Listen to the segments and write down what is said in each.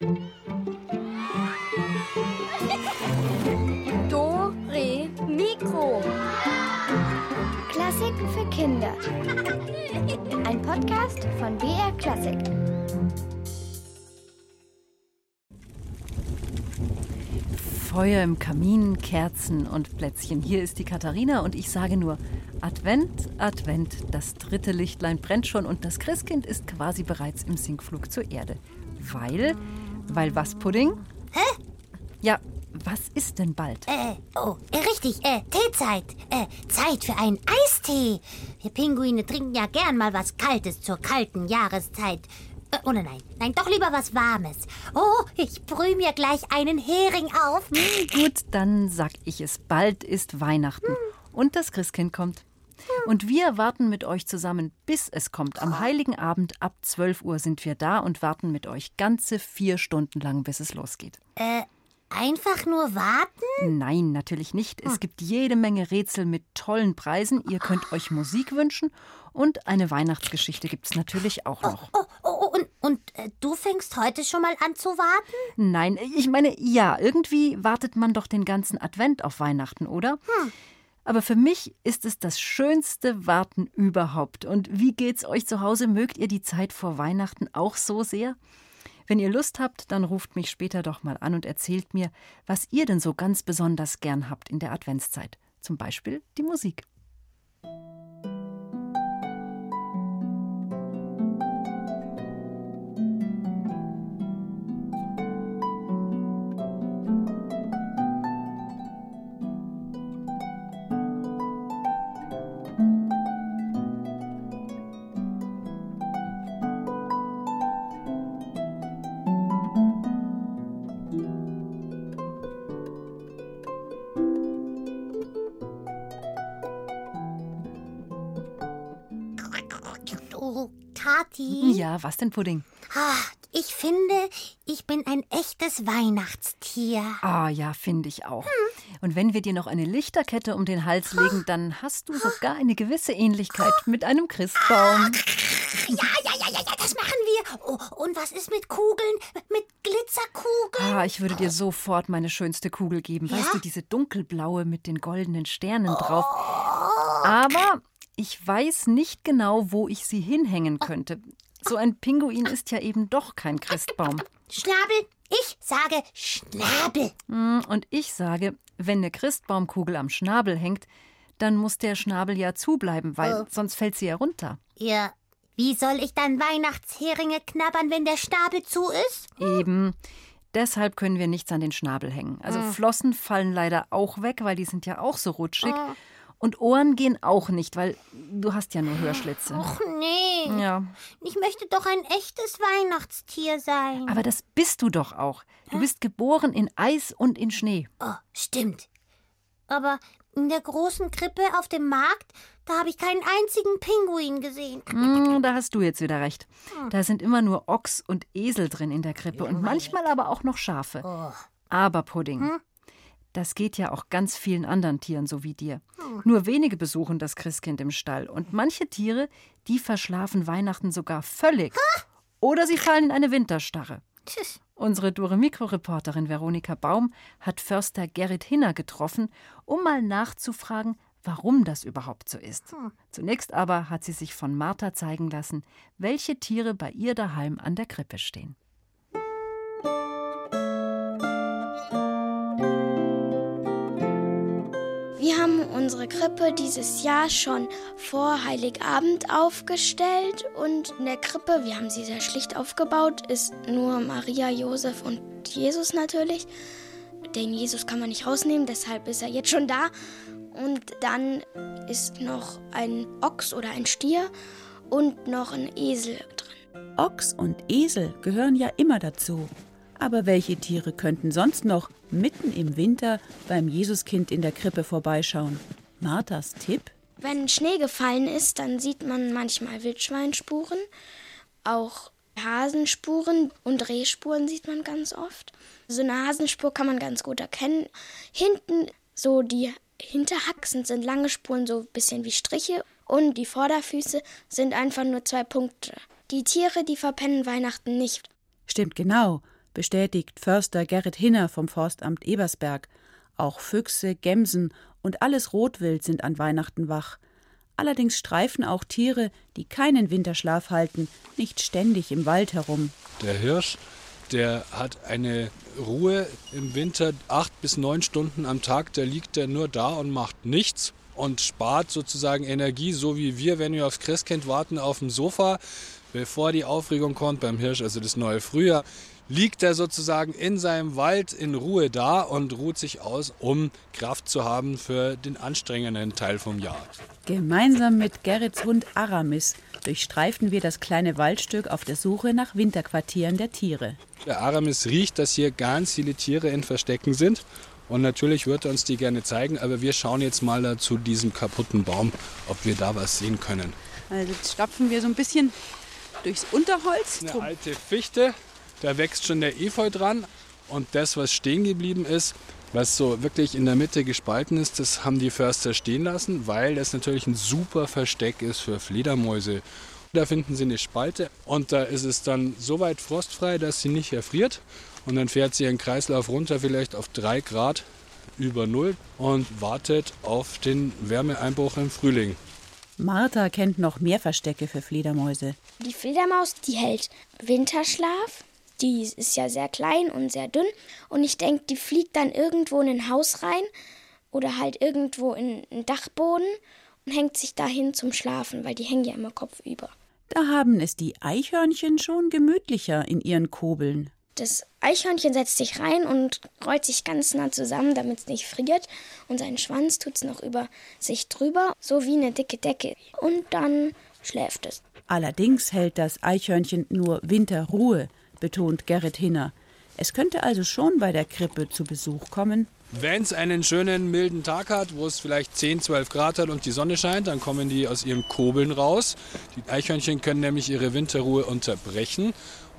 Do, Re, Mikro. Klassiken für Kinder. Ein Podcast von BR Klassik. Feuer im Kamin, Kerzen und Plätzchen. Hier ist die Katharina und ich sage nur Advent, Advent. Das dritte Lichtlein brennt schon und das Christkind ist quasi bereits im Sinkflug zur Erde. Weil, weil was, Pudding? Hä? Ja, was ist denn bald? Äh, oh, äh, richtig, äh, Teezeit. Äh, Zeit für einen Eistee. Wir Pinguine trinken ja gern mal was Kaltes zur kalten Jahreszeit. Äh, oh nein, nein, nein, doch lieber was Warmes. Oh, ich brühe mir gleich einen Hering auf. Gut, dann sag ich es. Bald ist Weihnachten und das Christkind kommt. Und wir warten mit euch zusammen, bis es kommt. Am Heiligen Abend ab 12 Uhr sind wir da und warten mit euch ganze vier Stunden lang, bis es losgeht. Äh, einfach nur warten? Nein, natürlich nicht. Es gibt jede Menge Rätsel mit tollen Preisen. Ihr könnt euch Musik wünschen und eine Weihnachtsgeschichte gibt es natürlich auch noch. Oh, oh, oh und, und äh, du fängst heute schon mal an zu warten? Nein, ich meine, ja, irgendwie wartet man doch den ganzen Advent auf Weihnachten, oder? Aber für mich ist es das schönste Warten überhaupt. Und wie geht's euch zu Hause? Mögt ihr die Zeit vor Weihnachten auch so sehr? Wenn ihr Lust habt, dann ruft mich später doch mal an und erzählt mir, was ihr denn so ganz besonders gern habt in der Adventszeit. Zum Beispiel die Musik. Ja, was denn, Pudding? Ah, ich finde, ich bin ein echtes Weihnachtstier. Ah ja, finde ich auch. Und wenn wir dir noch eine Lichterkette um den Hals legen, dann hast du sogar eine gewisse Ähnlichkeit mit einem Christbaum. Ja, ja, ja, ja, ja, das machen wir. Oh, und was ist mit Kugeln? Mit Glitzerkugeln? Ah, ich würde dir sofort meine schönste Kugel geben. Weißt du, diese dunkelblaue mit den goldenen Sternen drauf. Aber ich weiß nicht genau, wo ich sie hinhängen könnte. So ein Pinguin ist ja eben doch kein Christbaum. Schnabel? Ich sage Schnabel. Hm, Und ich sage, wenn eine Christbaumkugel am Schnabel hängt, dann muss der Schnabel ja zubleiben, weil Oh. sonst fällt sie ja runter. Ja, wie soll ich dann Weihnachtsheringe knabbern, wenn der Schnabel zu ist? Eben. Deshalb können wir nichts an den Schnabel hängen. Also Flossen fallen leider auch weg, weil die sind ja auch so rutschig. Und Ohren gehen auch nicht, weil du hast ja nur Hörschlitze. Och nee, Ja, ich möchte doch ein echtes Weihnachtstier sein. aber das bist du doch auch. Du bist geboren in Eis und in Schnee. Oh, stimmt. Aber in der großen Krippe auf dem Markt, da habe ich keinen einzigen Pinguin gesehen. Hm, da hast du jetzt wieder recht. Da sind immer nur Ochs und Esel drin in der Krippe und manchmal aber auch noch Schafe. Oh. Aber Pudding, das geht ja auch ganz vielen anderen Tieren so wie dir. Nur wenige besuchen das Christkind im Stall und manche Tiere, die verschlafen Weihnachten sogar völlig. Oder sie fallen in eine Winterstarre. Tschüss. Unsere Dore-Mikro-Reporterin Veronika Baum hat Förster Gerrit Hinner getroffen, um mal nachzufragen, warum das überhaupt so ist. Zunächst aber hat sie sich von Martha zeigen lassen, welche Tiere bei ihr daheim an der Krippe stehen. Unsere Krippe dieses Jahr schon vor Heiligabend aufgestellt und in der Krippe, wir haben sie sehr schlicht aufgebaut, ist nur Maria, Josef und Jesus natürlich. Den Jesus kann man nicht rausnehmen, deshalb ist er jetzt schon da. Und dann ist noch ein Ochs oder ein Stier und noch ein Esel drin. Ochs und Esel gehören ja immer dazu. Aber welche Tiere könnten sonst noch mitten im Winter beim Jesuskind in der Krippe vorbeischauen? Marthas Tipp? Wenn Schnee gefallen ist, dann sieht man manchmal Wildschweinspuren, auch Hasenspuren und Rehspuren sieht man ganz oft. So eine Hasenspur kann man ganz gut erkennen. Hinten so die Hinterhaxen sind lange Spuren, so ein bisschen wie Striche. Und die Vorderfüße sind einfach nur zwei Punkte. Die Tiere, die verpennen Weihnachten nicht. Stimmt genau. Bestätigt Förster Gerrit Hinner vom Forstamt Ebersberg. Auch Füchse, Gämsen und alles Rotwild sind an Weihnachten wach. Allerdings streifen auch Tiere, die keinen Winterschlaf halten, nicht ständig im Wald herum. Der Hirsch, der hat eine Ruhe im Winter acht bis neun Stunden am Tag. Da liegt er nur da und macht nichts und spart sozusagen Energie, so wie wir, wenn wir aufs Christkind warten, auf dem Sofa, bevor die Aufregung kommt beim Hirsch, also das neue Frühjahr liegt er sozusagen in seinem Wald in Ruhe da und ruht sich aus, um Kraft zu haben für den anstrengenden Teil vom Jahr. Gemeinsam mit Gerrits Hund Aramis durchstreifen wir das kleine Waldstück auf der Suche nach Winterquartieren der Tiere. Der Aramis riecht, dass hier ganz viele Tiere in Verstecken sind. Und natürlich wird er uns die gerne zeigen, aber wir schauen jetzt mal da zu diesem kaputten Baum, ob wir da was sehen können. Also jetzt stapfen wir so ein bisschen durchs Unterholz. Eine alte Fichte, da wächst schon der Efeu dran. Und das, was stehen geblieben ist, was so wirklich in der Mitte gespalten ist, das haben die Förster stehen lassen, weil das natürlich ein super Versteck ist für Fledermäuse. Da finden sie eine Spalte und da ist es dann so weit frostfrei, dass sie nicht erfriert. Und dann fährt sie ihren Kreislauf runter, vielleicht auf drei Grad über Null und wartet auf den Wärmeeinbruch im Frühling. Martha kennt noch mehr Verstecke für Fledermäuse. Die Fledermaus, die hält Winterschlaf. Die ist ja sehr klein und sehr dünn. Und ich denke, die fliegt dann irgendwo in ein Haus rein oder halt irgendwo in einen Dachboden und hängt sich dahin zum Schlafen, weil die hängen ja immer kopfüber. Da haben es die Eichhörnchen schon gemütlicher in ihren Kobeln. Das Eichhörnchen setzt sich rein und rollt sich ganz nah zusammen, damit es nicht friert. Und seinen Schwanz tut es noch über sich drüber, so wie eine dicke Decke. Und dann schläft es. Allerdings hält das Eichhörnchen nur Winterruhe, betont Gerrit Hinner. Es könnte also schon bei der Krippe zu Besuch kommen. Wenn es einen schönen milden Tag hat, wo es vielleicht 10, 12 Grad hat und die Sonne scheint, dann kommen die aus ihren Kobeln raus. Die Eichhörnchen können nämlich ihre Winterruhe unterbrechen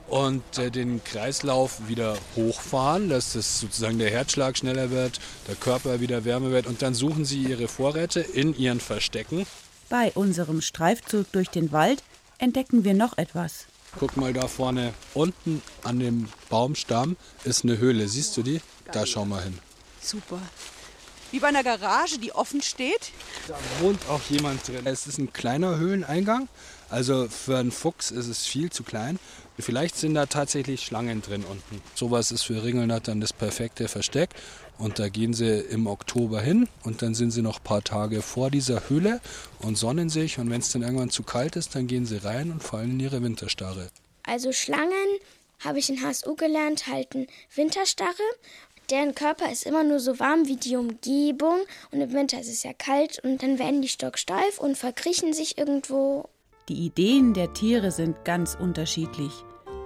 und äh, den Kreislauf wieder hochfahren, dass das sozusagen der Herzschlag schneller wird, der Körper wieder wärmer wird und dann suchen sie ihre Vorräte in ihren Verstecken. Bei unserem Streifzug durch den Wald entdecken wir noch etwas. Guck mal da vorne, unten an dem Baumstamm ist eine Höhle. Siehst du die? Da schau mal hin. Super. Wie bei einer Garage, die offen steht. Da wohnt auch jemand drin. Es ist ein kleiner Höhleneingang. Also für einen Fuchs ist es viel zu klein. Vielleicht sind da tatsächlich Schlangen drin unten. Sowas ist für Ringelnattern das perfekte Versteck. Und da gehen sie im Oktober hin und dann sind sie noch ein paar Tage vor dieser Höhle und sonnen sich. Und wenn es dann irgendwann zu kalt ist, dann gehen sie rein und fallen in ihre Winterstarre. Also Schlangen, habe ich in HSU gelernt, halten Winterstarre. Deren Körper ist immer nur so warm wie die Umgebung und im Winter ist es ja kalt und dann werden die stocksteif und verkriechen sich irgendwo. Die Ideen der Tiere sind ganz unterschiedlich.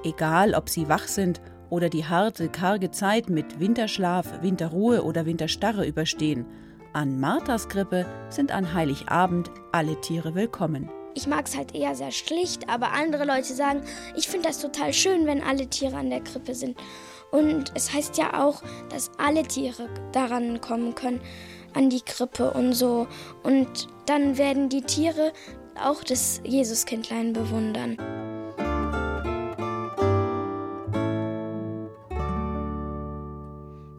Egal, ob sie wach sind oder die harte, karge Zeit mit Winterschlaf, Winterruhe oder Winterstarre überstehen. An Marthas Krippe sind an Heiligabend alle Tiere willkommen. Ich mag es halt eher sehr schlicht, aber andere Leute sagen, ich finde das total schön, wenn alle Tiere an der Krippe sind. Und es heißt ja auch, dass alle Tiere daran kommen können, an die Krippe und so. Und dann werden die Tiere auch das Jesuskindlein bewundern.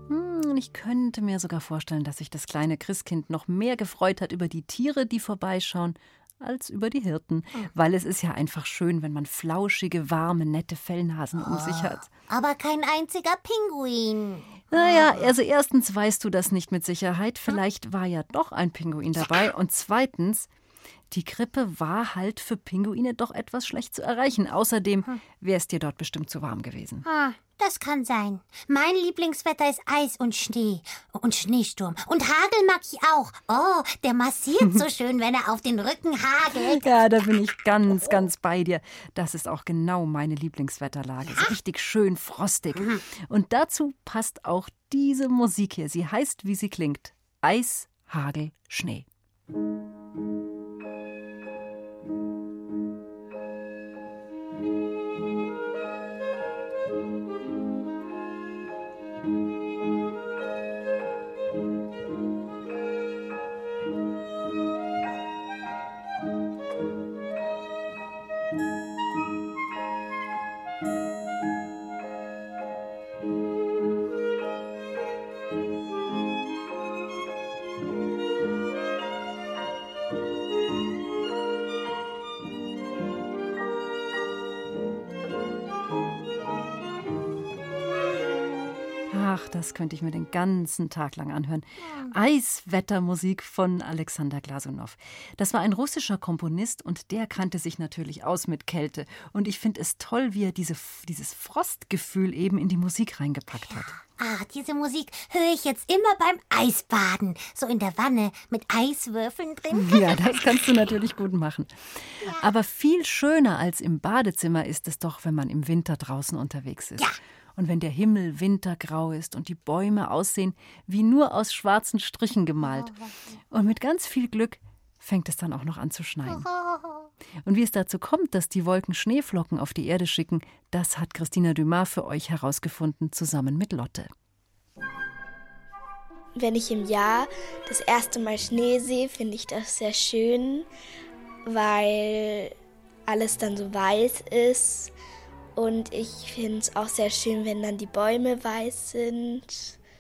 Hm, Ich könnte mir sogar vorstellen, dass sich das kleine Christkind noch mehr gefreut hat über die Tiere, die vorbeischauen, als über die Hirten. Weil es ist ja einfach schön, wenn man flauschige, warme, nette Fellnasen um sich hat. Aber kein einziger Pinguin. Naja, also erstens weißt du das nicht mit Sicherheit. Vielleicht war ja doch ein Pinguin dabei. Und zweitens, die Krippe war halt für Pinguine doch etwas schlecht zu erreichen. Außerdem wäre es dir dort bestimmt zu warm gewesen. Ah, das kann sein. Mein Lieblingswetter ist Eis und Schnee. Und Schneesturm. Und Hagel mag ich auch. Oh, der massiert so schön, wenn er auf den Rücken hagelt. Ja, da bin ich ganz, ganz bei dir. Das ist auch genau meine Lieblingswetterlage. So richtig schön frostig. Und dazu passt auch diese Musik hier. Sie heißt, wie sie klingt. Eis, Hagel, Schnee. Das könnte ich mir den ganzen Tag lang anhören. Eiswettermusik von Alexander Glasunow. Das war ein russischer Komponist und der kannte sich natürlich aus mit Kälte. Und ich finde es toll, wie er diese, dieses Frostgefühl eben in die Musik reingepackt hat. Ah, diese Musik höre ich jetzt immer beim Eisbaden. So in der Wanne mit Eiswürfeln drin. Ja, das kannst du natürlich gut machen. Aber viel schöner als im Badezimmer ist es doch, wenn man im Winter draußen unterwegs ist. Ja. Und wenn der Himmel wintergrau ist und die Bäume aussehen wie nur aus schwarzen Strichen gemalt. Und mit ganz viel Glück fängt es dann auch noch an zu schneien. Und wie es dazu kommt, dass die Wolken Schneeflocken auf die Erde schicken, das hat Christina Dumas für euch herausgefunden, zusammen mit Lotte. Wenn ich im Jahr das erste Mal Schnee sehe, finde ich das sehr schön, weil alles dann so weiß ist. Und ich finde es auch sehr schön, wenn dann die Bäume weiß sind.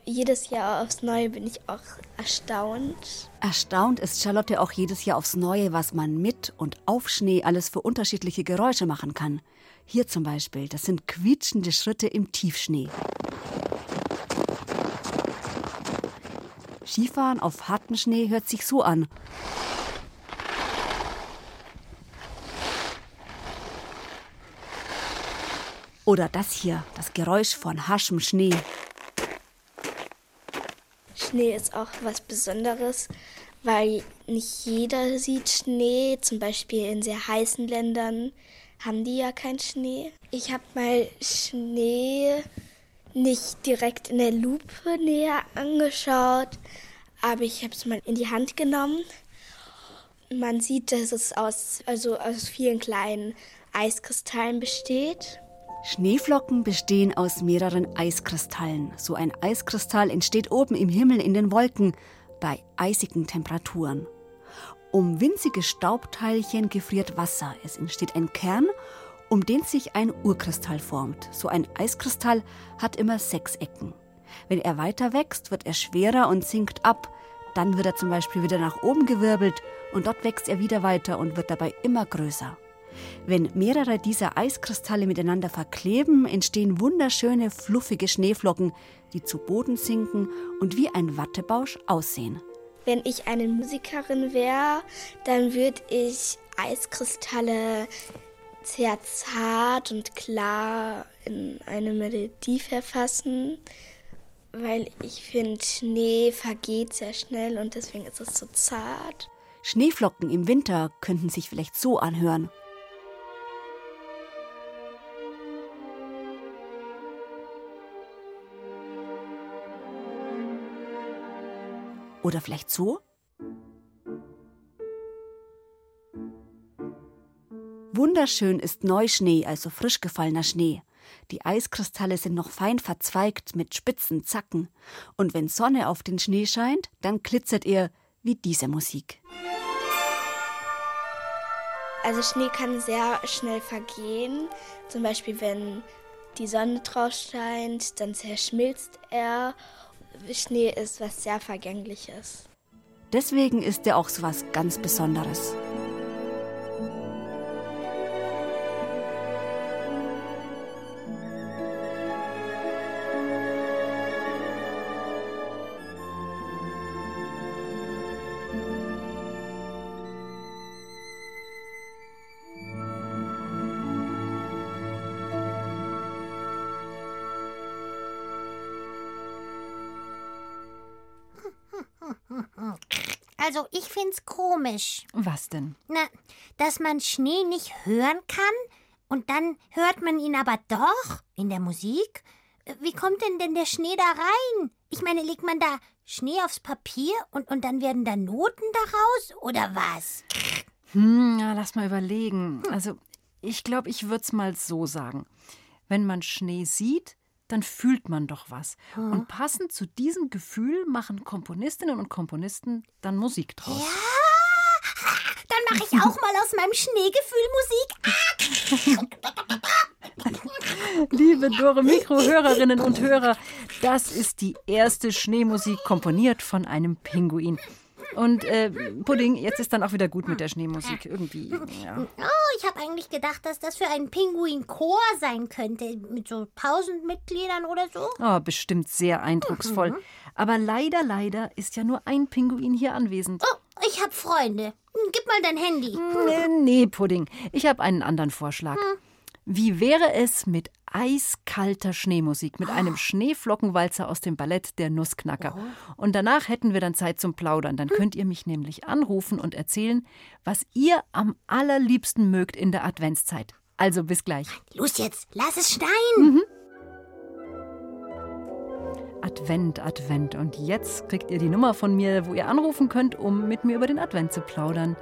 Jedes Jahr aufs Neue bin ich auch erstaunt. Erstaunt ist Charlotte auch jedes Jahr aufs Neue, was man mit und auf Schnee alles für unterschiedliche Geräusche machen kann. Hier zum Beispiel, das sind quietschende Schritte im Tiefschnee. Skifahren auf hartem Schnee hört sich so an. Oder das hier, das Geräusch von haschem Schnee. Schnee ist auch was Besonderes, weil nicht jeder sieht Schnee. Zum Beispiel in sehr heißen Ländern haben die ja keinen Schnee. Ich habe mal Schnee nicht direkt in der Lupe näher angeschaut, aber ich habe es mal in die Hand genommen. Man sieht, dass es aus, also aus vielen kleinen Eiskristallen besteht. Schneeflocken bestehen aus mehreren Eiskristallen. So ein Eiskristall entsteht oben im Himmel in den Wolken bei eisigen Temperaturen. Um winzige Staubteilchen gefriert Wasser. Es entsteht ein Kern, um den sich ein Urkristall formt. So ein Eiskristall hat immer sechs Ecken. Wenn er weiter wächst, wird er schwerer und sinkt ab. Dann wird er zum Beispiel wieder nach oben gewirbelt und dort wächst er wieder weiter und wird dabei immer größer. Wenn mehrere dieser Eiskristalle miteinander verkleben, entstehen wunderschöne, fluffige Schneeflocken, die zu Boden sinken und wie ein Wattebausch aussehen. Wenn ich eine Musikerin wäre, dann würde ich Eiskristalle sehr zart und klar in eine Melodie verfassen, weil ich finde, Schnee vergeht sehr schnell und deswegen ist es so zart. Schneeflocken im Winter könnten sich vielleicht so anhören. Oder vielleicht so? Wunderschön ist Neuschnee, also frisch gefallener Schnee. Die Eiskristalle sind noch fein verzweigt mit spitzen Zacken. Und wenn Sonne auf den Schnee scheint, dann glitzert er wie diese Musik. Also Schnee kann sehr schnell vergehen. Zum Beispiel, wenn die Sonne drauf scheint, dann zerschmilzt er. Schnee ist was sehr Vergängliches. Deswegen ist er auch so was ganz Besonderes. Also ich find's komisch. Was denn? Na, dass man Schnee nicht hören kann und dann hört man ihn aber doch in der Musik. Wie kommt denn denn der Schnee da rein? Ich meine, legt man da Schnee aufs Papier und, und dann werden da Noten daraus oder was? Hm, ja, lass mal überlegen. Also, ich glaube, ich würde es mal so sagen. Wenn man Schnee sieht, dann fühlt man doch was. Und passend zu diesem Gefühl machen Komponistinnen und Komponisten dann Musik draus. Dann mache ich auch mal aus meinem Schneegefühl Musik. Liebe Dore Mikro-Hörerinnen und Hörer, das ist die erste Schneemusik komponiert von einem Pinguin. Und äh, Pudding, jetzt ist dann auch wieder gut mit der Schneemusik. Irgendwie. Ja. Oh, ich habe eigentlich gedacht, dass das für einen Pinguin-Chor sein könnte. Mit so tausend Mitgliedern oder so. Oh, bestimmt sehr eindrucksvoll. Aber leider, leider ist ja nur ein Pinguin hier anwesend. Oh, ich habe Freunde. Hm, Gib mal dein Handy. Nee, nee, Pudding. Ich habe einen anderen Vorschlag. Wie wäre es mit eiskalter Schneemusik, mit einem Schneeflockenwalzer aus dem Ballett Der Nussknacker? Und danach hätten wir dann Zeit zum Plaudern. Dann könnt ihr mich nämlich anrufen und erzählen, was ihr am allerliebsten mögt in der Adventszeit. Also bis gleich. Los jetzt, lass es schneien. Advent, Advent. Und jetzt kriegt ihr die Nummer von mir, wo ihr anrufen könnt, um mit mir über den Advent zu plaudern.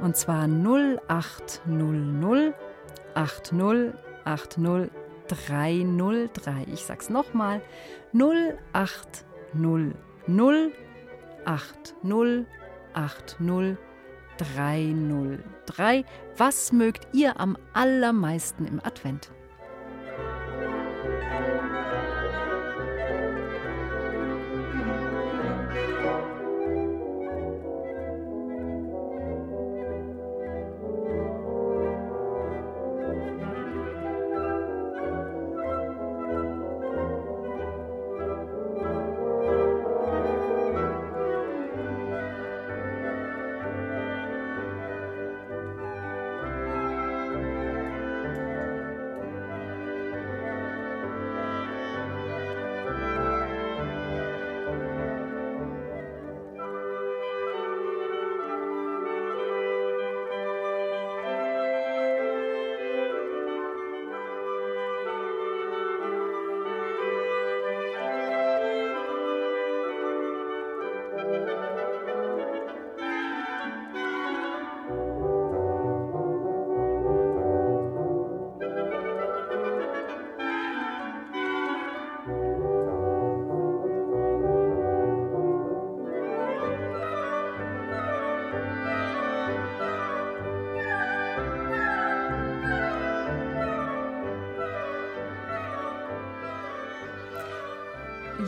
Und zwar 0800 80 80 303. Ich sag's nochmal. 0800 80 80 303. Was mögt ihr am allermeisten im Advent?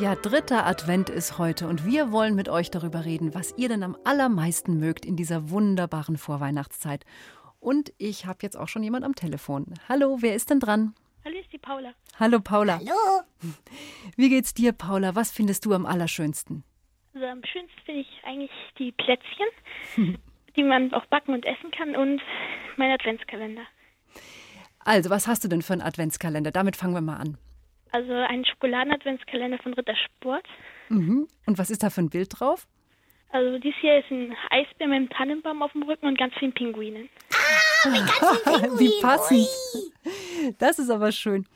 Ja, dritter Advent ist heute und wir wollen mit euch darüber reden, was ihr denn am allermeisten mögt in dieser wunderbaren Vorweihnachtszeit. Und ich habe jetzt auch schon jemand am Telefon. Hallo, wer ist denn dran? Hallo, ist die Paula. Hallo Paula. Hallo. Wie geht's dir, Paula? Was findest du am allerschönsten? Also am schönsten finde ich eigentlich die Plätzchen, die man auch backen und essen kann und mein Adventskalender. Also, was hast du denn für einen Adventskalender? Damit fangen wir mal an. Also einen Schokoladen-Adventskalender von Rittersport. Mhm. Und was ist da für ein Bild drauf? Also dies hier ist ein Eisbär mit einem Tannenbaum auf dem Rücken und ganz vielen Pinguinen. Wie passend. Das ist aber schön.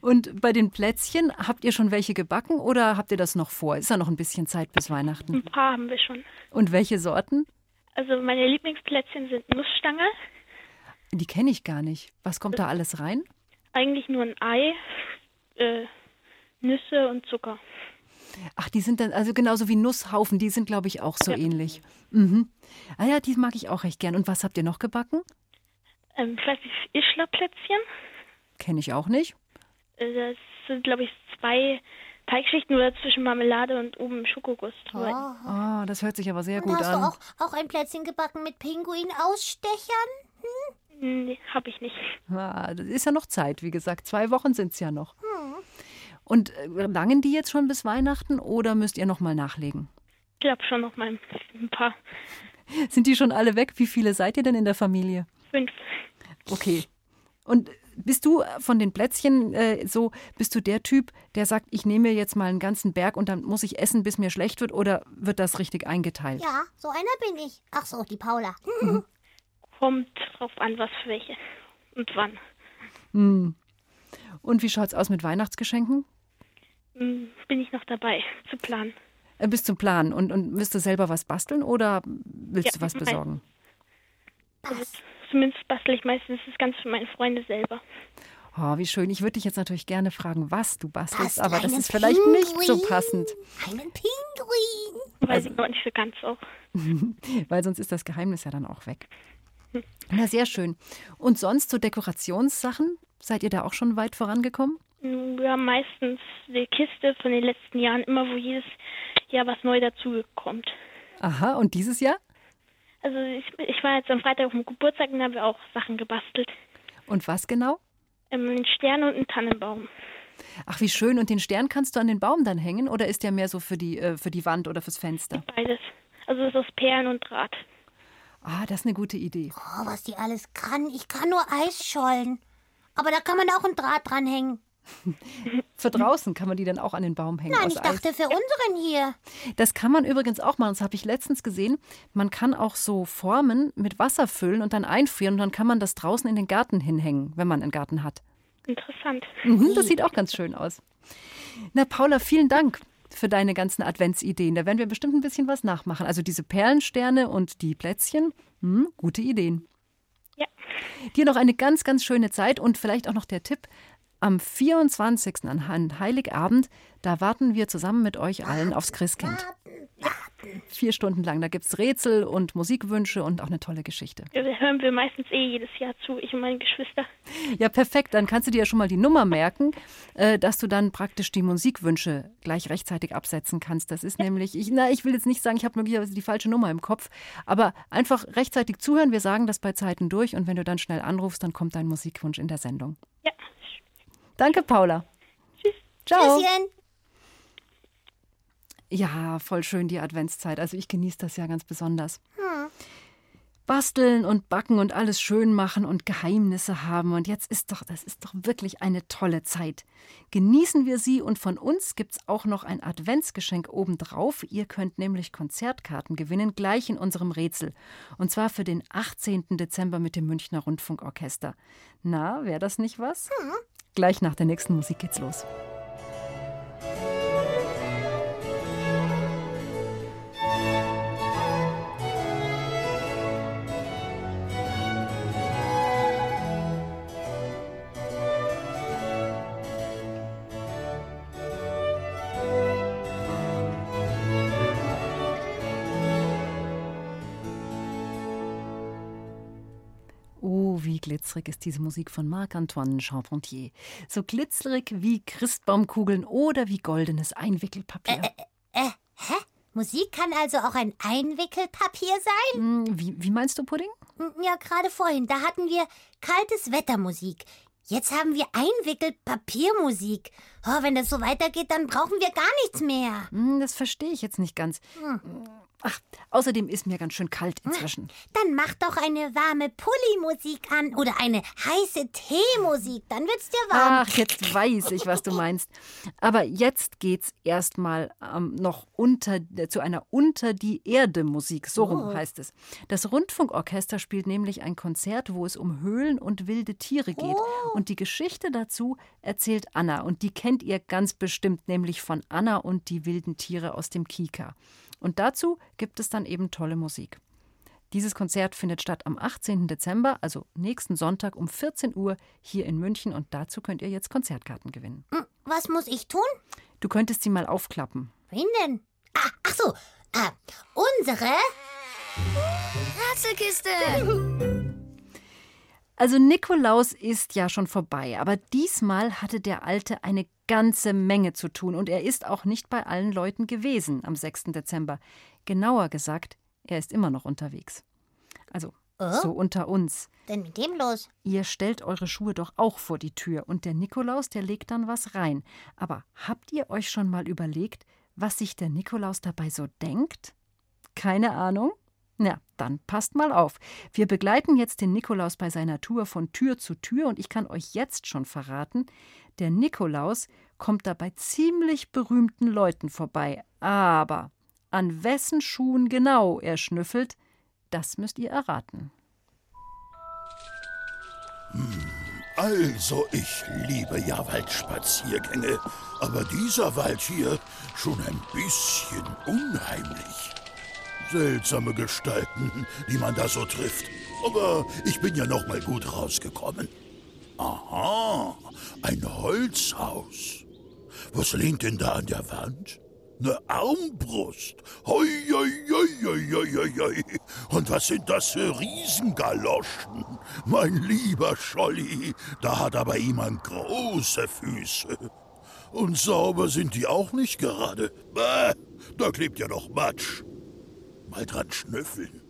Und bei den Plätzchen, habt ihr schon welche gebacken oder habt ihr das noch vor? Ist ja noch ein bisschen Zeit bis Weihnachten. Ein paar haben wir schon. Und welche Sorten? Also meine Lieblingsplätzchen sind Nussstange, Die kenne ich gar nicht. Was kommt da alles rein? eigentlich nur ein Ei, äh, Nüsse und Zucker. Ach, die sind dann, also genauso wie Nusshaufen, die sind, glaube ich, auch so ähnlich. Mhm. Ah ja, die mag ich auch recht gern. Und was habt ihr noch gebacken? Ähm, ich weiß nicht, Ischler-Plätzchen. Kenne ich auch nicht. Äh, Das sind, glaube ich, zwei Teigschichten oder zwischen Marmelade und oben Schokoguss drüber. Ah, das hört sich aber sehr Und gut hast an. du auch, auch ein Plätzchen gebacken mit Pinguin-Ausstechern? Nee, habe ich nicht. Ah, das ist ja noch Zeit, wie gesagt. Zwei Wochen sind es ja noch. Und äh, langen die jetzt schon bis Weihnachten oder müsst ihr noch mal nachlegen? Ich glaube schon noch mal ein paar. Sind die schon alle weg? Wie viele seid ihr denn in der Familie? Fünf. Okay. Und bist du von den Plätzchen äh, so, bist du der Typ, der sagt, ich nehme mir jetzt mal einen ganzen Berg und dann muss ich essen, bis mir schlecht wird, oder wird das richtig eingeteilt? Ja, so einer bin ich. Ach so, die Paula. Kommt drauf an, was für welche und wann. Hm. Und wie schaut's aus mit Weihnachtsgeschenken? Hm, Bin ich noch dabei zu planen. Äh, bis zum Plan. Und, und wirst du selber was basteln oder willst Ja, du was besorgen? Also zumindest bastel ich meistens das Ganze für meine Freunde selber. Oh, wie schön. Ich würde dich jetzt natürlich gerne fragen, was du bastelst, aber das ist vielleicht nicht so passend, Einen Pinguin. Weiß Also ich noch nicht so ganz auch. weil sonst ist das Geheimnis ja dann auch weg. Na, sehr schön. Und sonst so Dekorationssachen? Seid ihr da auch schon weit vorangekommen? Wir haben meistens die Kiste von den letzten Jahren, immer wo jedes Jahr was neu dazukommt. Aha, und dieses Jahr? Also ich, ich war jetzt am Freitag auf dem Geburtstag und habe auch Sachen gebastelt. Und was genau? Ähm, einen Stern und einen Tannenbaum. Ach, wie schön. Und den Stern kannst du an den Baum dann hängen oder ist der mehr so für die, äh, für die Wand oder fürs Fenster? Beides. Also es ist aus Perlen und Draht. Ah, das ist eine gute Idee. Oh, was die alles kann. Ich kann nur Eisschollen. Aber da kann man auch ein Draht dranhängen. Für draußen kann man die dann auch an den Baum hängen. Nein, aus ich dachte Eis. für unseren hier. Das kann man übrigens auch machen. Das habe ich letztens gesehen. Man kann auch so Formen mit Wasser füllen und dann einfrieren und dann kann man das draußen in den Garten hinhängen, wenn man einen Garten hat. Interessant. Mhm, das sieht auch ganz schön aus. Na, Paula, vielen Dank für deine ganzen Adventsideen. Da werden wir bestimmt ein bisschen was nachmachen. Also diese Perlensterne und die Plätzchen, hm, gute Ideen. Ja. Dir noch eine ganz, ganz schöne Zeit und vielleicht auch noch der Tipp. Am 24. an Heiligabend, da warten wir zusammen mit euch allen aufs Christkind. Vier Stunden lang. Da gibt es Rätsel und Musikwünsche und auch eine tolle Geschichte. Ja, Das hören wir meistens eh jedes Jahr zu, ich und meine Geschwister. Ja, perfekt. Dann kannst du dir ja schon mal die Nummer merken, äh, dass du dann praktisch die Musikwünsche gleich rechtzeitig absetzen kannst. Das ist nämlich, ich, na, ich will jetzt nicht sagen, ich habe möglicherweise die falsche Nummer im Kopf, aber einfach rechtzeitig zuhören. Wir sagen das bei Zeiten durch und wenn du dann schnell anrufst, dann kommt dein Musikwunsch in der Sendung. Ja. Danke, Paula. Tschüss. Ciao. Tschüsschen. Ja, voll schön die Adventszeit. Also ich genieße das ja ganz besonders. Basteln und backen und alles schön machen und Geheimnisse haben. Und jetzt ist doch, das ist doch wirklich eine tolle Zeit. Genießen wir sie und von uns gibt es auch noch ein Adventsgeschenk obendrauf. Ihr könnt nämlich Konzertkarten gewinnen, gleich in unserem Rätsel. Und zwar für den 18. Dezember mit dem Münchner Rundfunkorchester. Na, wäre das nicht was? Gleich nach der nächsten Musik geht's los. Glitzerig ist diese Musik von Marc-Antoine Charpentier. So glitzerig wie Christbaumkugeln oder wie goldenes Einwickelpapier. Äh, hä? Musik kann also auch ein Einwickelpapier sein? Hm, Wie, wie meinst du, Pudding? Ja, gerade vorhin, da hatten wir kaltes Wettermusik. Jetzt haben wir Einwickelpapiermusik. Oh, wenn das so weitergeht, dann brauchen wir gar nichts mehr. Hm, Das verstehe ich jetzt nicht ganz. Ach, außerdem ist mir ganz schön kalt inzwischen. Dann mach doch eine warme Pulli-Musik an oder eine heiße Teemusik. Dann wird's dir warm. Ach, jetzt weiß ich, was du meinst. Aber jetzt geht's erstmal ähm, noch unter äh, zu einer unter die Erde Musik, so rum heißt es. Das Rundfunkorchester spielt nämlich ein Konzert, wo es um Höhlen und wilde Tiere geht. Und die Geschichte dazu erzählt Anna und die kennt ihr ganz bestimmt, nämlich von Anna und die wilden Tiere aus dem Kika. Und dazu gibt es dann eben tolle Musik. Dieses Konzert findet statt am 18. Dezember, also nächsten Sonntag um 14 Uhr hier in München und dazu könnt ihr jetzt Konzertkarten gewinnen. Hm, Was muss ich tun? Du könntest sie mal aufklappen. Wen denn? Ah, ach so. Ah, unsere? Rätselkiste! Also Nikolaus ist ja schon vorbei, aber diesmal hatte der Alte eine ganze Menge zu tun und er ist auch nicht bei allen Leuten gewesen am 6. Dezember. Genauer gesagt, er ist immer noch unterwegs. Also so unter uns. Denn mit dem los? Ihr stellt eure Schuhe doch auch vor die Tür und der Nikolaus, der legt dann was rein. Aber habt ihr euch schon mal überlegt, was sich der Nikolaus dabei so denkt? Keine Ahnung? Na, dann passt mal auf. Wir begleiten jetzt den Nikolaus bei seiner Tour von Tür zu Tür und ich kann euch jetzt schon verraten, der Nikolaus kommt da bei ziemlich berühmten Leuten vorbei. Aber an wessen Schuhen genau er schnüffelt, das müsst ihr erraten. Also, ich liebe ja Waldspaziergänge, aber dieser Wald hier schon ein bisschen unheimlich. Seltsame Gestalten, die man da so trifft. Aber ich bin ja noch mal gut rausgekommen. Aha, ein Holzhaus. Was lehnt denn da an der Wand? Eine Armbrust. Hoi, hoi, hoi, hoi, hoi, hoi. Und was sind das für Riesengaloschen? Mein lieber Scholli, da hat aber jemand große Füße. Und sauber sind die auch nicht gerade. Bäh, da klebt ja noch Matsch. Mal dran schnüffeln.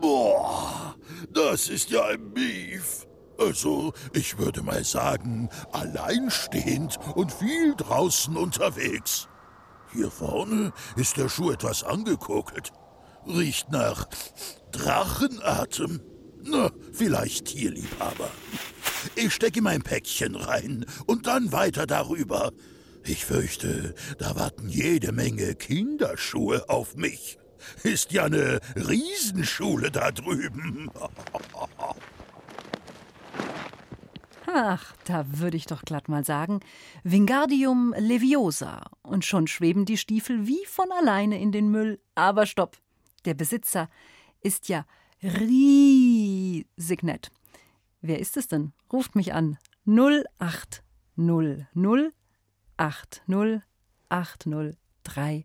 Boah, das ist ja ein Beef. Also, ich würde mal sagen, alleinstehend und viel draußen unterwegs. Hier vorne ist der Schuh etwas angekokelt. Riecht nach Drachenatem. Na, vielleicht Tierliebhaber. Ich stecke mein Päckchen rein und dann weiter darüber. Ich fürchte, da warten jede Menge Kinderschuhe auf mich. Ist ja eine Riesenschule da drüben. Ach, da würde ich doch glatt mal sagen, Wingardium Leviosa. Und schon schweben die Stiefel wie von alleine in den Müll. Aber stopp, der Besitzer ist ja riesig nett. Wer ist es denn? Ruft mich an. 0800 80 80303.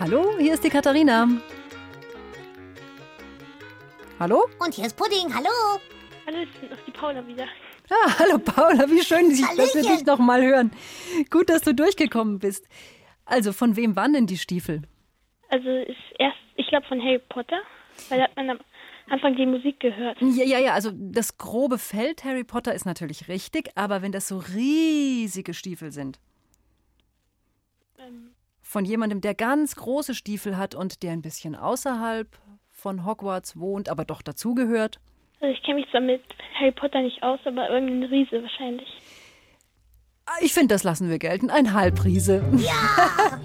Hallo, hier ist die Katharina. Hallo? Und hier ist Pudding, hallo. Hallo, ist noch die Paula wieder. Ah, hallo Paula, wie schön, dass wir Hallöchen. dich noch mal hören. Gut, dass du durchgekommen bist. Also, von wem waren denn die Stiefel? Also ist erst, ich glaube von Harry Potter, weil da hat man am Anfang die Musik gehört. Ja, ja, ja, also das grobe Feld Harry Potter ist natürlich richtig, aber wenn das so riesige Stiefel sind, Ähm, von jemandem, der ganz große Stiefel hat und der ein bisschen außerhalb von Hogwarts wohnt, aber doch dazugehört. Also ich kenne mich zwar mit Harry Potter nicht aus, aber irgendein Riese wahrscheinlich. Ah, Ich finde, das lassen wir gelten. Ein Halbriese. Bravo.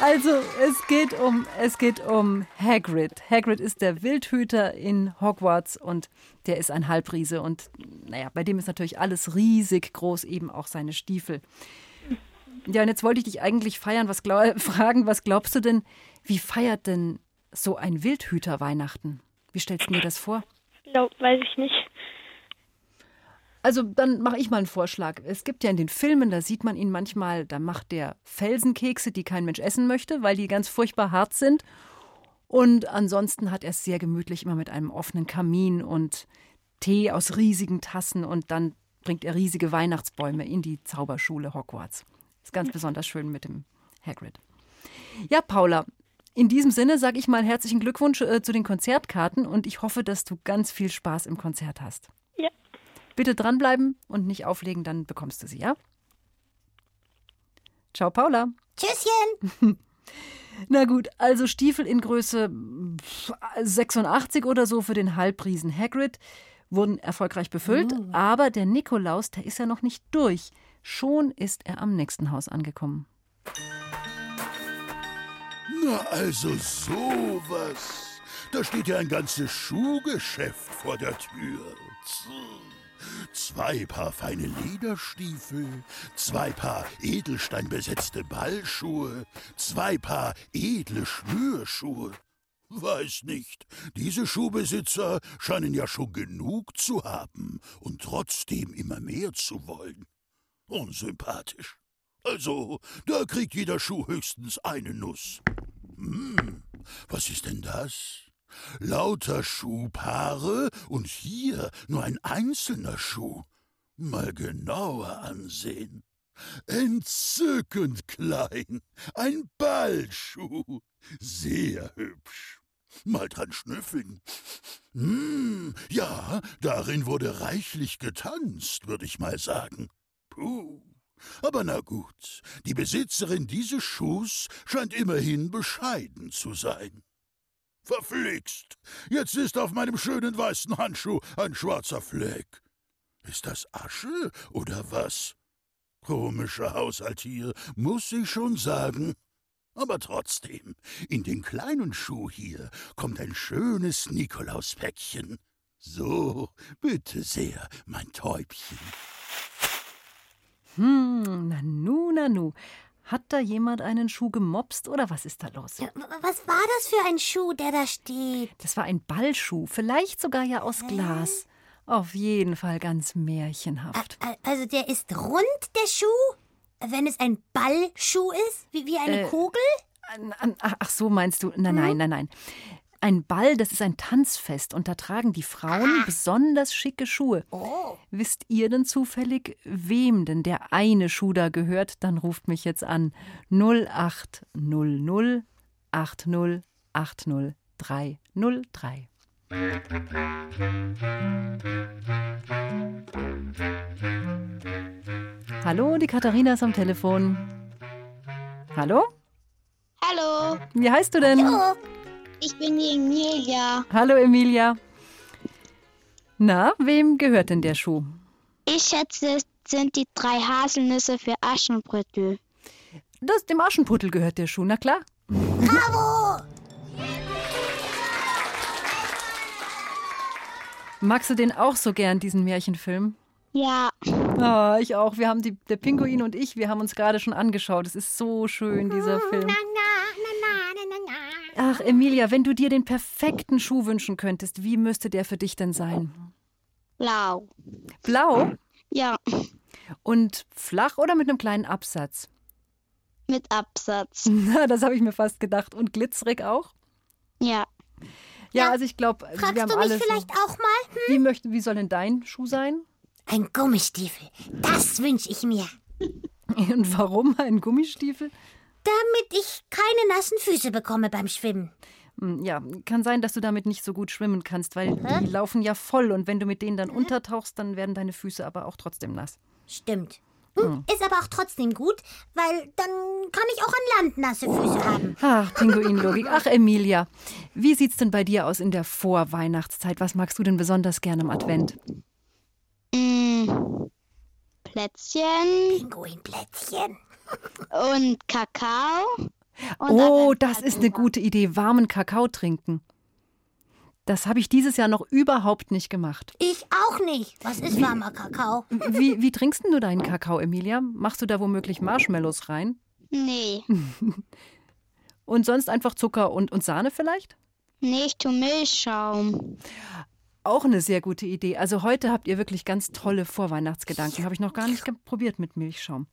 Also, es geht um, es geht um Hagrid. Hagrid ist der Wildhüter in Hogwarts und der ist ein Halbriese. Und naja, bei dem ist natürlich alles riesig groß, eben auch seine Stiefel. Ja, und jetzt wollte ich dich eigentlich feiern, was glaub, fragen, was glaubst du denn, wie feiert denn so ein Wildhüter Weihnachten? Wie stellst du dir das vor? Glaub, weiß ich nicht. Also dann mache ich mal einen Vorschlag. Es gibt ja in den Filmen, da sieht man ihn manchmal, da macht der Felsenkekse, die kein Mensch essen möchte, weil die ganz furchtbar hart sind. Und ansonsten hat er es sehr gemütlich, immer mit einem offenen Kamin und Tee aus riesigen Tassen und dann bringt er riesige Weihnachtsbäume in die Zauberschule Hogwarts. Ist ganz besonders schön mit dem Hagrid. Ja, Paula, in diesem Sinne sage ich mal herzlichen Glückwunsch äh, zu den Konzertkarten und ich hoffe, dass du ganz viel Spaß im Konzert hast. Ja. Bitte dranbleiben und nicht auflegen, dann bekommst du sie, ja? Ciao, Paula. Tschüsschen. Na gut, also Stiefel in Größe 86 oder so für den Halbriesen Hagrid wurden erfolgreich befüllt, aber der Nikolaus, der ist ja noch nicht durch. Schon ist er am nächsten Haus angekommen. Na, also sowas. Da steht ja ein ganzes Schuhgeschäft vor der Tür. Zwei Paar feine Lederstiefel, zwei Paar edelsteinbesetzte Ballschuhe, zwei Paar edle Schnürschuhe. Weiß nicht, diese Schuhbesitzer scheinen ja schon genug zu haben und trotzdem immer mehr zu wollen. Unsympathisch. Also, da kriegt jeder Schuh höchstens eine Nuss. Hm, was ist denn das? Lauter Schuhpaare und hier nur ein einzelner Schuh. Mal genauer ansehen. Entzückend klein. Ein Ballschuh. Sehr hübsch. Mal dran schnüffeln. Hm, ja, darin wurde reichlich getanzt, würde ich mal sagen. Puh. Aber na gut, die Besitzerin dieses Schuhs scheint immerhin bescheiden zu sein. Verflixt! Jetzt ist auf meinem schönen weißen Handschuh ein schwarzer Fleck. Ist das Asche oder was? Komischer Haushalt hier, muss ich schon sagen. Aber trotzdem, in den kleinen Schuh hier kommt ein schönes Nikolauspäckchen. So, bitte sehr, mein Täubchen. Hm, nanu, nanu. Hat da jemand einen Schuh gemopst oder was ist da los? W- Was war das für ein Schuh, der da steht? Das war ein Ballschuh, vielleicht sogar ja aus Glas. Auf jeden Fall ganz märchenhaft. Al- Also der ist rund, der Schuh? wenn es ein Ballschuh ist? Wie, wie eine Äh, Kugel? Ach, ach so, meinst du? Nein, nein, nein, nein. Ein Ball, das ist ein Tanzfest und da tragen die Frauen besonders schicke Schuhe. Wisst ihr denn zufällig, wem denn der eine Schuh da gehört? Dann ruft mich jetzt an 0800 80 80 303. Hallo, die Katharina ist am Telefon. Hallo? Hallo, Wie heißt du denn? Ich bin die Emilia. Hallo Emilia. Na, wem gehört denn der Schuh? Ich schätze, es sind die drei Haselnüsse für Aschenbrödel. Das, dem Aschenputtel gehört der Schuh, na klar. Bravo! Magst du den auch so gern, diesen Märchenfilm? Ja, Ah, ich auch. Wir haben die, der Pinguin und ich, wir haben uns gerade schon angeschaut. Es ist so schön, dieser Film. Ach, Emilia, wenn du dir den perfekten Schuh wünschen könntest, wie müsste der für dich denn sein? blau. Blau Ja, und flach oder mit einem kleinen Absatz? mit Absatz. Na, das habe ich mir fast gedacht. Und glitzerig auch? Ja, Ja, also ich glaube, wir Fragst haben du mich alle. vielleicht auch mal? Hm? Wie, möchte, wie soll denn dein Schuh sein? Ein Gummistiefel. Das wünsche ich mir. Und warum ein Gummistiefel? Damit ich keine nassen Füße bekomme beim Schwimmen. Hm, Ja, kann sein, dass du damit nicht so gut schwimmen kannst, weil die laufen ja voll und wenn du mit denen dann untertauchst, dann werden deine Füße aber auch trotzdem nass. Stimmt. Hm, Ist aber auch trotzdem gut, weil dann kann ich auch an Land nasse Füße haben. Ach, Pinguinlogik. Ach, Emilia, wie sieht's denn bei dir aus in der Vorweihnachtszeit? Was magst du denn besonders gerne im Advent? mm, Plätzchen Pinguinplätzchen. Und Kakao. Und Oh, das ist eine gute Idee, warmen Kakao trinken. Das habe ich dieses Jahr noch überhaupt nicht gemacht. Ich auch nicht. Was ist warmer Kakao? Wie, wie trinkst denn du deinen Kakao, Emilia? Machst du da womöglich Marshmallows rein? Nee, Und sonst einfach Zucker und, und Sahne vielleicht? nee, ich tu Milchschaum. Auch eine sehr gute Idee. Also heute habt ihr wirklich ganz tolle Vorweihnachtsgedanken. Habe ich noch gar nicht probiert mit Milchschaum.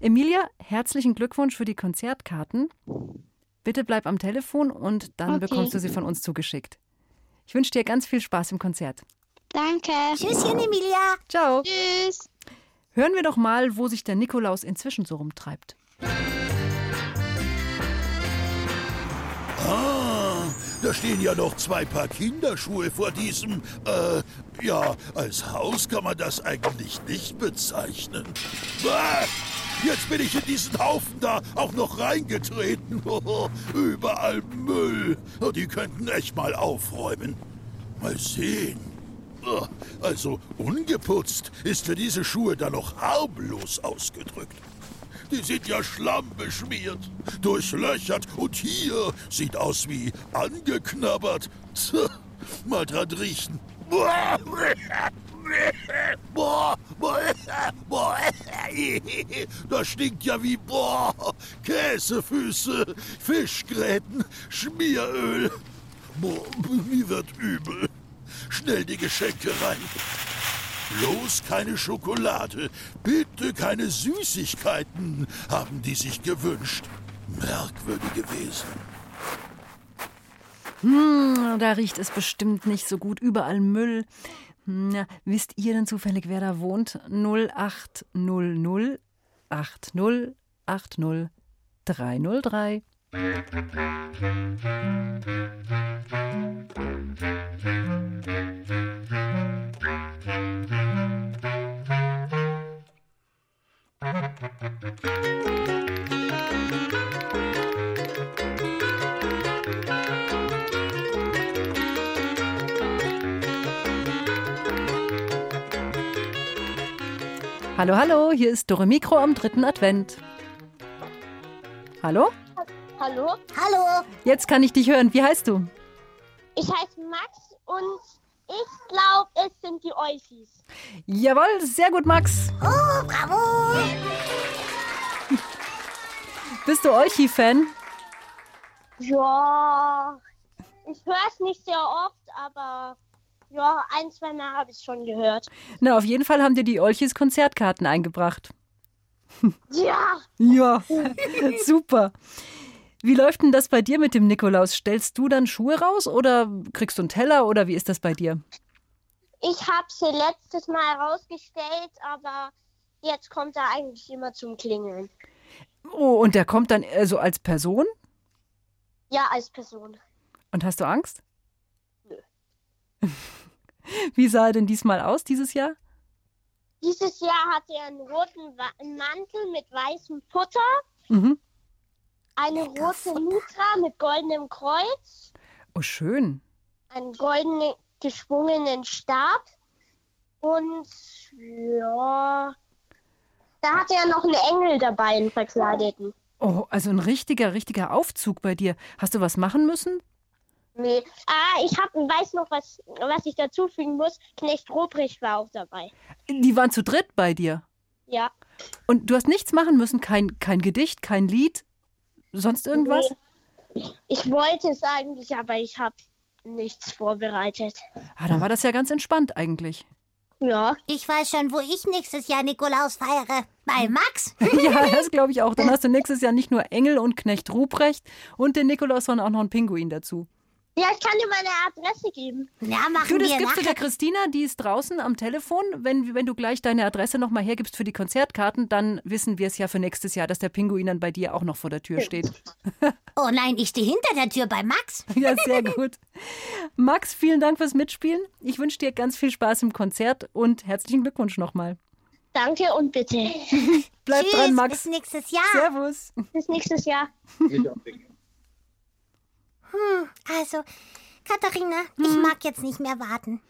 Emilia, herzlichen Glückwunsch für die Konzertkarten. Bitte bleib am Telefon und dann Okay. bekommst du sie von uns zugeschickt. Ich wünsche dir ganz viel Spaß im Konzert. Danke. Tschüsschen, Emilia. Ciao. Tschüss. Hören wir doch mal, wo sich der Nikolaus inzwischen so rumtreibt. Ah, da stehen ja noch zwei Paar Kinderschuhe vor diesem. Äh, ja, als Haus kann man das eigentlich nicht bezeichnen. Bah, jetzt bin ich in diesen Haufen da auch noch reingetreten. Überall Müll. Oh, Die könnten echt mal aufräumen. Mal sehen. Oh, Also ungeputzt ist für diese Schuhe da noch harmlos ausgedrückt. Die sind ja schlammbeschmiert, durchlöchert und hier sieht aus wie angeknabbert. Mal dran riechen. Das stinkt ja wie boah, Käsefüße, Fischgräten, Schmieröl. Boah, mir wird übel. Schnell die Geschenke rein. Bloß keine Schokolade, bitte keine Süßigkeiten, haben die sich gewünscht. Merkwürdige Wesen. Hm, da riecht es bestimmt nicht so gut. Überall Müll. Na, wisst ihr denn zufällig, wer da wohnt? 0800 80 80 303. Hallo, hallo, hier ist Dore Mikro am dritten Advent. Hallo? Hallo, Hallo. Jetzt kann ich dich hören. Wie heißt du? ich heiße Max und ich glaube, es sind die Euchis. Jawohl, sehr gut, Max. Oh, bravo. Bist du Olchi-Fan? Ja, ich höre es nicht sehr oft, aber ja, ein, zwei Mal habe ich schon gehört. Na, auf jeden Fall haben dir die Olchis Konzertkarten eingebracht. Ja. Ja, super. Wie läuft denn das bei dir mit dem Nikolaus? Stellst du dann Schuhe raus oder kriegst du einen Teller oder wie ist das bei dir? Ich habe sie letztes Mal rausgestellt, aber jetzt kommt er eigentlich immer zum Klingeln. Oh, und der kommt dann also als Person? Ja, als Person. Und hast du Angst? Nö. Wie sah er denn diesmal aus dieses Jahr? Dieses Jahr hat er einen roten Mantel mit weißem Futter, Mhm. eine rote Mutra mit goldenem Kreuz, Oh, schön. einen goldenen geschwungenen Stab und ja, da hat er noch einen Engel dabei, einen verkleideten. Oh, also ein richtiger, richtiger Aufzug bei dir. Hast du was machen müssen? Nee. Ah, ich hab, weiß noch, was, was ich dazufügen muss. Knecht Ruprecht war auch dabei. Die waren zu dritt bei dir. Ja. Und du hast nichts machen müssen? Kein, kein Gedicht, kein Lied? Sonst irgendwas? Nee. Ich wollte es eigentlich, aber ich habe nichts vorbereitet. Ah, dann war das ja ganz entspannt eigentlich. Ja. Ich weiß schon, wo ich nächstes Jahr Nikolaus feiere. Bei Max. ja, das glaube ich auch. Dann hast du nächstes Jahr nicht nur Engel und Knecht Ruprecht und den Nikolaus, sondern auch noch einen Pinguin dazu. Ja, ich kann dir meine Adresse geben. Ja, machen Du, das wir gibst du nachher. der Christina, die ist draußen am Telefon. Wenn, wenn du gleich deine Adresse nochmal hergibst für die Konzertkarten, dann wissen wir es ja für nächstes Jahr, dass der Pinguin dann bei dir auch noch vor der Tür steht. Oh nein, ich stehe hinter der Tür bei Max. Ja, sehr gut. Max, vielen Dank fürs Mitspielen. Ich wünsche dir ganz viel Spaß im Konzert und herzlichen Glückwunsch nochmal. Danke und bitte. Bleib Tschüss, dran, Max. bis nächstes Jahr. Servus. Bis nächstes Jahr. Hm, also, Katharina, ich mag jetzt nicht mehr warten.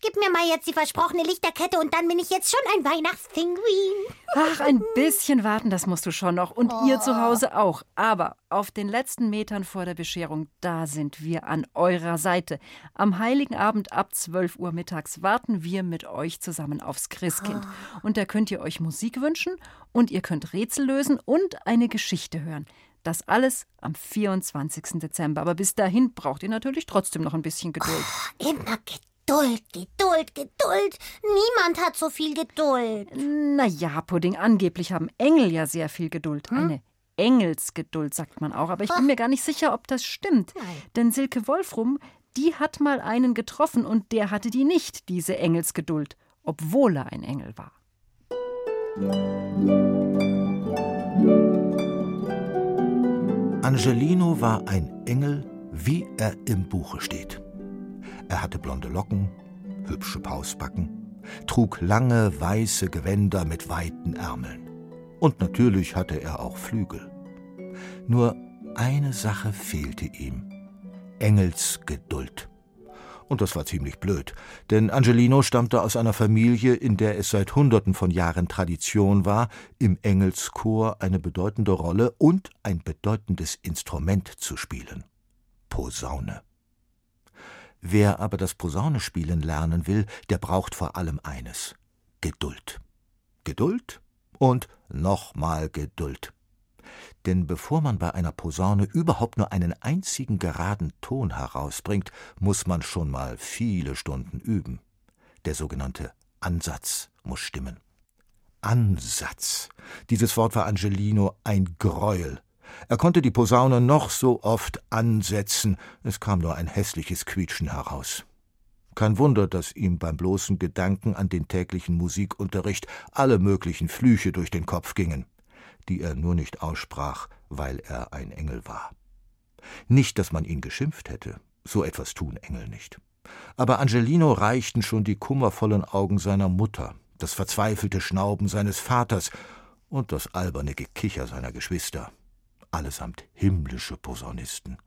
Gib mir mal jetzt die versprochene Lichterkette und dann bin ich jetzt schon ein Weihnachtspinguin. Ach, ein bisschen warten, das musst du schon noch. Und ihr zu Hause auch. Aber auf den letzten Metern vor der Bescherung, da sind wir an eurer Seite. Am Heiligen Abend ab 12 Uhr mittags warten wir mit euch zusammen aufs Christkind. Und da könnt ihr euch Musik wünschen und ihr könnt Rätsel lösen und eine Geschichte hören. Das alles am 24. Dezember. Aber bis dahin braucht ihr natürlich trotzdem noch ein bisschen Geduld. Immer Geduld, Geduld, Geduld. Niemand hat so viel Geduld. Naja, Pudding, angeblich haben Engel ja sehr viel Geduld. Eine Engelsgeduld, sagt man auch. Aber ich bin mir gar nicht sicher, ob das stimmt. Denn Silke Wolfrum, die hat mal einen getroffen und der hatte die nicht, diese Engelsgeduld, obwohl er ein Engel war. Angelino war ein Engel, wie er im Buche steht. Er hatte blonde Locken, hübsche Pausbacken, trug lange weiße Gewänder mit weiten Ärmeln. Und natürlich hatte er auch Flügel. Nur eine Sache fehlte ihm. Engelsgeduld. Und das war ziemlich blöd, denn Angelino stammte aus einer Familie, in der es seit Hunderten von Jahren Tradition war, im Engelschor eine bedeutende Rolle und ein bedeutendes Instrument zu spielen. Posaune. Wer aber das Posaunespielen lernen will, der braucht vor allem eines Geduld. Geduld und nochmal Geduld. Denn bevor man bei einer Posaune überhaupt nur einen einzigen geraden Ton herausbringt, muss man schon mal viele Stunden üben. Der sogenannte Ansatz muss stimmen. Ansatz. Dieses Wort war Angelino ein Greuel. Er konnte die Posaune noch so oft ansetzen, es kam nur ein hässliches Quietschen heraus. Kein Wunder, dass ihm beim bloßen Gedanken an den täglichen Musikunterricht alle möglichen Flüche durch den Kopf gingen, die er nur nicht aussprach, weil er ein Engel war. Nicht, dass man ihn geschimpft hätte, so etwas tun Engel nicht. Aber Angelino reichten schon die kummervollen Augen seiner Mutter, das verzweifelte Schnauben seines Vaters und das alberne Gekicher seiner Geschwister allesamt himmlische Posaunisten.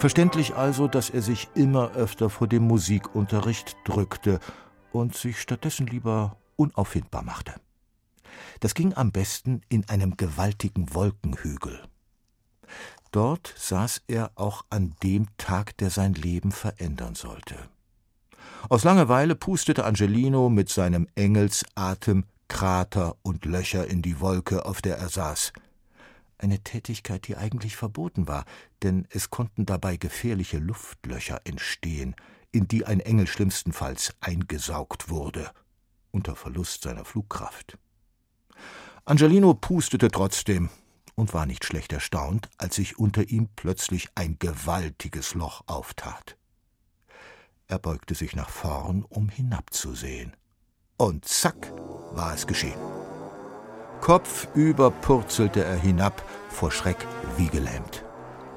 Verständlich also, dass er sich immer öfter vor dem Musikunterricht drückte und sich stattdessen lieber unauffindbar machte. Das ging am besten in einem gewaltigen Wolkenhügel. Dort saß er auch an dem Tag, der sein Leben verändern sollte. Aus Langeweile pustete Angelino mit seinem Engelsatem Krater und Löcher in die Wolke, auf der er saß. Eine Tätigkeit, die eigentlich verboten war, denn es konnten dabei gefährliche Luftlöcher entstehen, in die ein Engel schlimmstenfalls eingesaugt wurde, unter Verlust seiner Flugkraft. Angelino pustete trotzdem und war nicht schlecht erstaunt, als sich unter ihm plötzlich ein gewaltiges Loch auftat. Er beugte sich nach vorn, um hinabzusehen. Und zack war es geschehen. Kopfüber purzelte er hinab, vor Schreck wie gelähmt.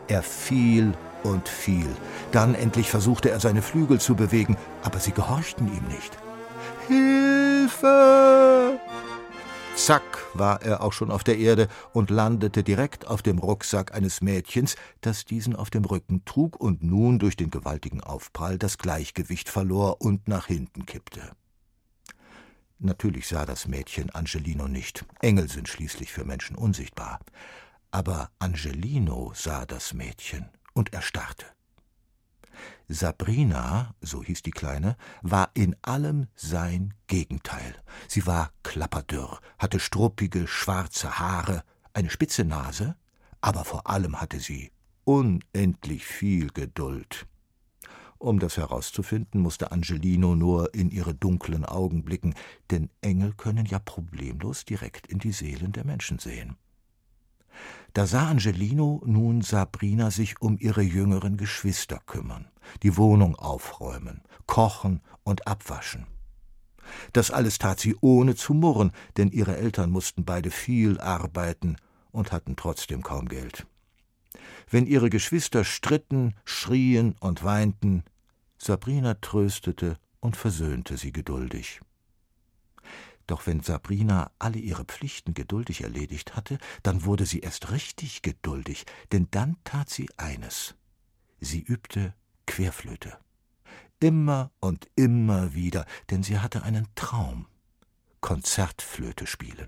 Er fiel und fiel. Dann endlich versuchte er seine Flügel zu bewegen, aber sie gehorchten ihm nicht. Hilfe! Zack war er auch schon auf der Erde und landete direkt auf dem Rucksack eines Mädchens, das diesen auf dem Rücken trug und nun durch den gewaltigen Aufprall das Gleichgewicht verlor und nach hinten kippte. Natürlich sah das Mädchen Angelino nicht. Engel sind schließlich für Menschen unsichtbar. Aber Angelino sah das Mädchen und erstarrte. Sabrina, so hieß die Kleine, war in allem sein Gegenteil. Sie war klapperdürr, hatte struppige, schwarze Haare, eine spitze Nase, aber vor allem hatte sie unendlich viel Geduld. Um das herauszufinden, musste Angelino nur in ihre dunklen Augen blicken, denn Engel können ja problemlos direkt in die Seelen der Menschen sehen. Da sah Angelino nun Sabrina sich um ihre jüngeren Geschwister kümmern, die Wohnung aufräumen, kochen und abwaschen. Das alles tat sie ohne zu murren, denn ihre Eltern mussten beide viel arbeiten und hatten trotzdem kaum Geld. Wenn ihre Geschwister stritten, schrien und weinten, Sabrina tröstete und versöhnte sie geduldig. Doch wenn Sabrina alle ihre Pflichten geduldig erledigt hatte, dann wurde sie erst richtig geduldig, denn dann tat sie eines. Sie übte Querflöte. Immer und immer wieder, denn sie hatte einen Traum. Konzertflöte spielen.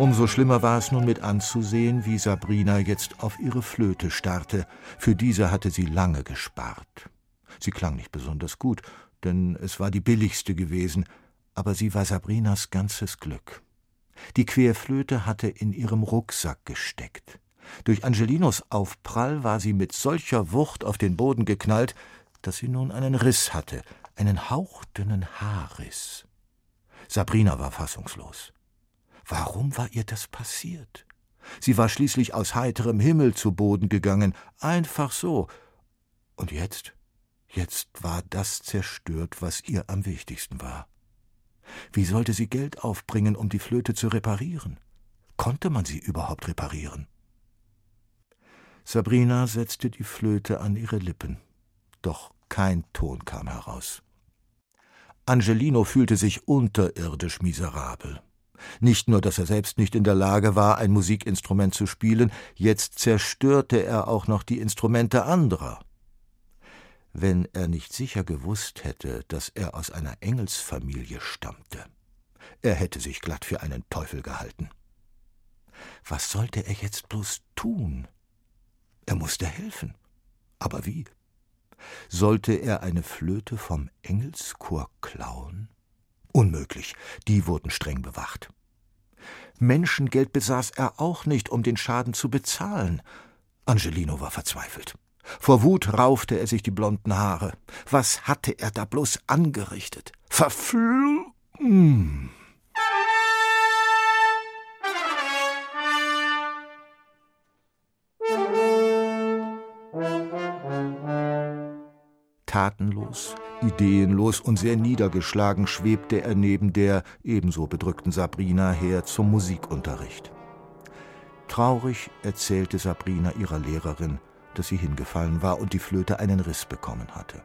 Umso schlimmer war es nun mit anzusehen, wie Sabrina jetzt auf ihre Flöte starrte. Für diese hatte sie lange gespart. Sie klang nicht besonders gut, denn es war die billigste gewesen, aber sie war Sabrinas ganzes Glück. Die Querflöte hatte in ihrem Rucksack gesteckt. Durch Angelinos Aufprall war sie mit solcher Wucht auf den Boden geknallt, dass sie nun einen Riss hatte, einen hauchdünnen Haarriss. Sabrina war fassungslos. Warum war ihr das passiert? Sie war schließlich aus heiterem Himmel zu Boden gegangen, einfach so. Und jetzt, jetzt war das zerstört, was ihr am wichtigsten war. Wie sollte sie Geld aufbringen, um die Flöte zu reparieren? Konnte man sie überhaupt reparieren? Sabrina setzte die Flöte an ihre Lippen, doch kein Ton kam heraus. Angelino fühlte sich unterirdisch miserabel. Nicht nur, dass er selbst nicht in der Lage war, ein Musikinstrument zu spielen, jetzt zerstörte er auch noch die Instrumente anderer. Wenn er nicht sicher gewusst hätte, dass er aus einer Engelsfamilie stammte, er hätte sich glatt für einen Teufel gehalten. Was sollte er jetzt bloß tun? Er musste helfen. Aber wie? Sollte er eine Flöte vom Engelschor klauen? Unmöglich, die wurden streng bewacht. Menschengeld besaß er auch nicht, um den Schaden zu bezahlen. Angelino war verzweifelt. Vor Wut raufte er sich die blonden Haare. Was hatte er da bloß angerichtet? Verfl... Hm. Tatenlos, ideenlos und sehr niedergeschlagen schwebte er neben der ebenso bedrückten Sabrina her zum Musikunterricht. Traurig erzählte Sabrina ihrer Lehrerin, dass sie hingefallen war und die Flöte einen Riss bekommen hatte.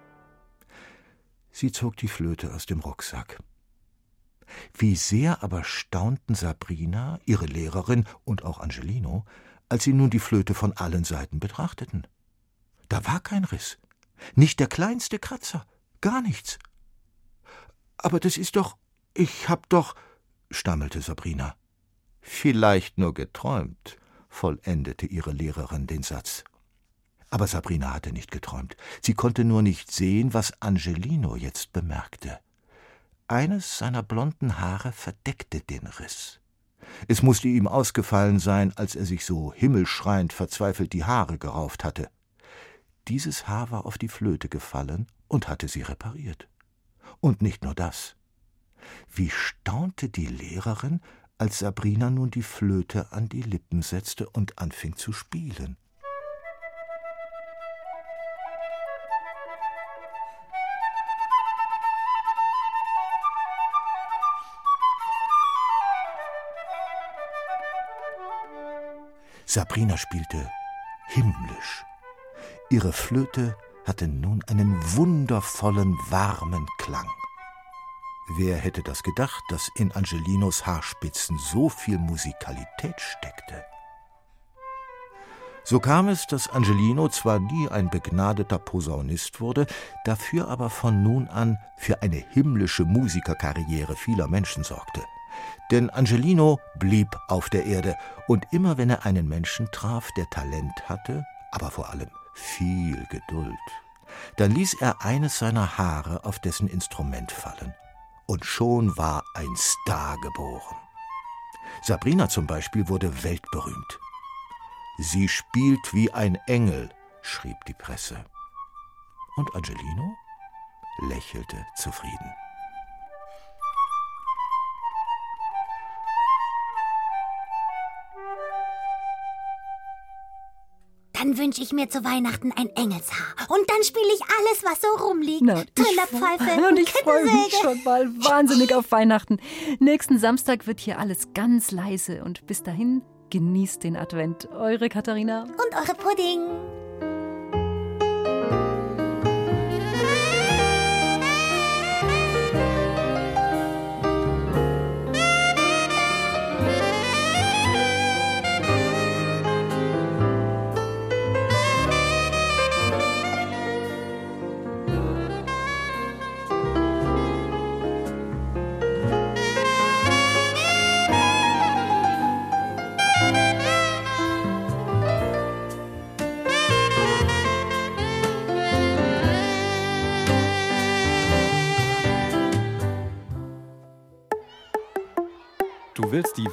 Sie zog die Flöte aus dem Rucksack. Wie sehr aber staunten Sabrina, ihre Lehrerin und auch Angelino, als sie nun die Flöte von allen Seiten betrachteten. Da war kein Riss, nicht der kleinste Kratzer, gar nichts. Aber das ist doch. Ich hab doch. stammelte Sabrina. Vielleicht nur geträumt, vollendete ihre Lehrerin den Satz. Aber Sabrina hatte nicht geträumt. Sie konnte nur nicht sehen, was Angelino jetzt bemerkte. Eines seiner blonden Haare verdeckte den Riss. Es musste ihm ausgefallen sein, als er sich so himmelschreiend verzweifelt die Haare gerauft hatte. Dieses Haar war auf die Flöte gefallen und hatte sie repariert. Und nicht nur das. Wie staunte die Lehrerin, als Sabrina nun die Flöte an die Lippen setzte und anfing zu spielen. Sabrina spielte himmlisch. Ihre Flöte hatte nun einen wundervollen, warmen Klang. Wer hätte das gedacht, dass in Angelinos Haarspitzen so viel Musikalität steckte? So kam es, dass Angelino zwar nie ein begnadeter Posaunist wurde, dafür aber von nun an für eine himmlische Musikerkarriere vieler Menschen sorgte. Denn Angelino blieb auf der Erde, und immer wenn er einen Menschen traf, der Talent hatte, aber vor allem viel Geduld, dann ließ er eines seiner Haare auf dessen Instrument fallen und schon war ein Star geboren. Sabrina zum Beispiel wurde weltberühmt. Sie spielt wie ein Engel, schrieb die Presse. Und Angelino lächelte zufrieden. Dann wünsche ich mir zu Weihnachten ein Engelshaar. Und dann spiele ich alles, was so rumliegt. Na, Trillerpfeife und ich freue mich schon mal wahnsinnig auf Weihnachten. Nächsten Samstag wird hier alles ganz leise und bis dahin genießt den Advent. Eure Katharina. Und eure Pudding.